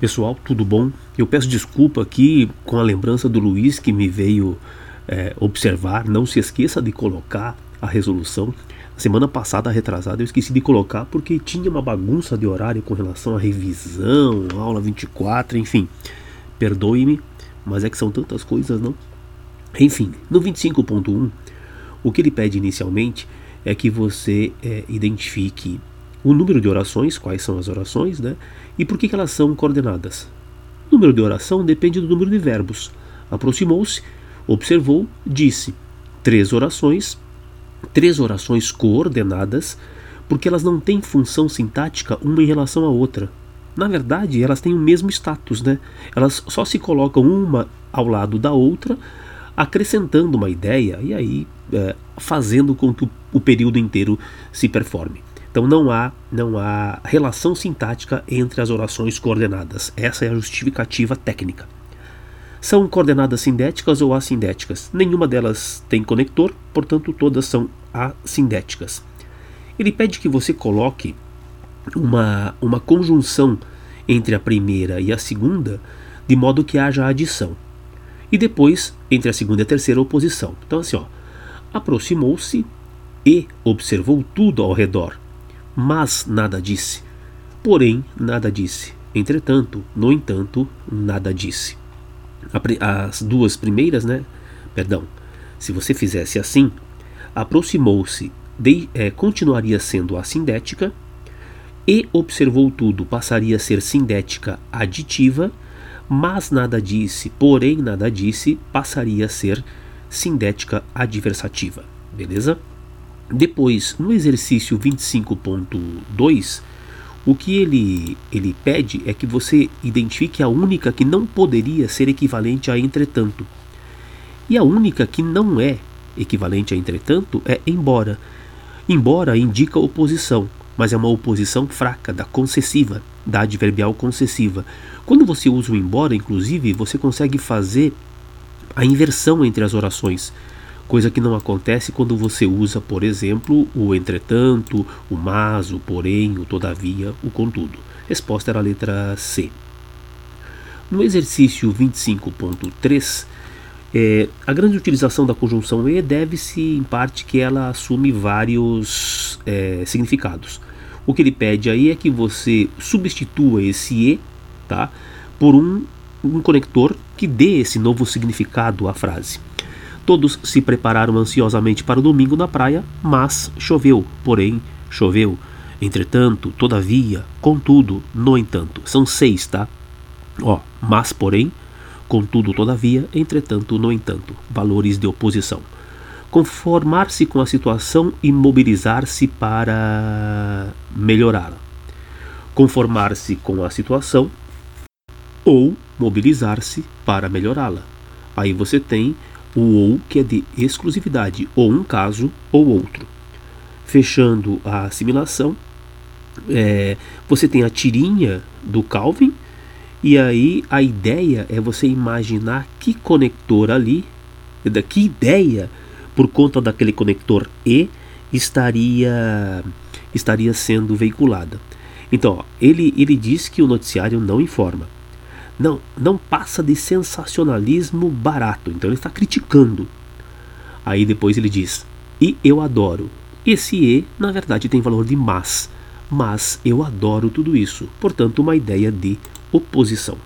Pessoal, tudo bom? Eu peço desculpa aqui com a lembrança do Luiz que me veio é, observar. Não se esqueça de colocar a resolução. Semana passada, retrasada, eu esqueci de colocar porque tinha uma bagunça de horário com relação à revisão, aula 24, enfim. Perdoe-me, mas é que são tantas coisas, não? Enfim, no 25.1, o que ele pede inicialmente é que você é, identifique o número de orações, quais são as orações, né? E por que, elas são coordenadas? O número de oração depende do número de verbos. Aproximou-se, observou, disse. Três orações, três orações coordenadas, porque elas não têm função sintática uma em relação à outra. Na verdade, elas têm o mesmo status, né? Elas só se colocam uma ao lado da outra, acrescentando uma ideia e aí é, fazendo com que o, o período inteiro se performe. Então não há, não há relação sintática entre as orações coordenadas. Essa é a justificativa técnica. São coordenadas sindéticas ou assindéticas. Nenhuma delas tem conector, portanto todas são assindéticas. Ele pede que você coloque uma, uma conjunção entre a primeira e a segunda, de modo que haja adição. E depois, entre a segunda e a terceira, oposição. Então, assim, aproximou-se e observou tudo ao redor mas nada disse. Porém, nada disse. Entretanto, no entanto, nada disse. As duas primeiras, né? Perdão. Se você fizesse assim, aproximou-se, é, continuaria sendo assindética, e observou tudo passaria a ser sindética aditiva, mas nada disse, porém nada disse, passaria a ser sindética adversativa. Beleza? Depois, no exercício 25.2, o que ele, ele pede é que você identifique a única que não poderia ser equivalente a entretanto. E a única que não é equivalente a entretanto é embora. Embora indica oposição, mas é uma oposição fraca, da concessiva, da adverbial concessiva. Quando você usa o embora, inclusive, você consegue fazer a inversão entre as orações coisa que não acontece quando você usa, por exemplo, o entretanto, o mas, o porém, o todavia, o contudo. Resposta era a letra C. No exercício 25.3, é, a grande utilização da conjunção e deve-se em parte que ela assume vários é, significados. O que ele pede aí é que você substitua esse e tá, por um, um conector que dê esse novo significado à frase. Todos se prepararam ansiosamente para o domingo na praia, mas choveu, porém, choveu. Entretanto, todavia, contudo, no entanto. São seis, tá? Ó, mas, porém, contudo, todavia, entretanto, no entanto. Valores de oposição. Conformar-se com a situação e mobilizar-se para melhorá-la. Conformar-se com a situação ou mobilizar-se para melhorá-la. Aí você tem o ou que é de exclusividade, ou um caso ou outro. Fechando a assimilação, é, você tem a tirinha do Calvin, e aí a ideia é você imaginar que conector ali, que ideia, por conta daquele conector E, estaria, estaria sendo veiculada. Então, ó, ele, ele diz que o noticiário não informa não, não passa de sensacionalismo barato. Então ele está criticando. Aí depois ele diz: E eu adoro. Esse E, na verdade, tem valor de mas. Mas eu adoro tudo isso. Portanto, uma ideia de oposição.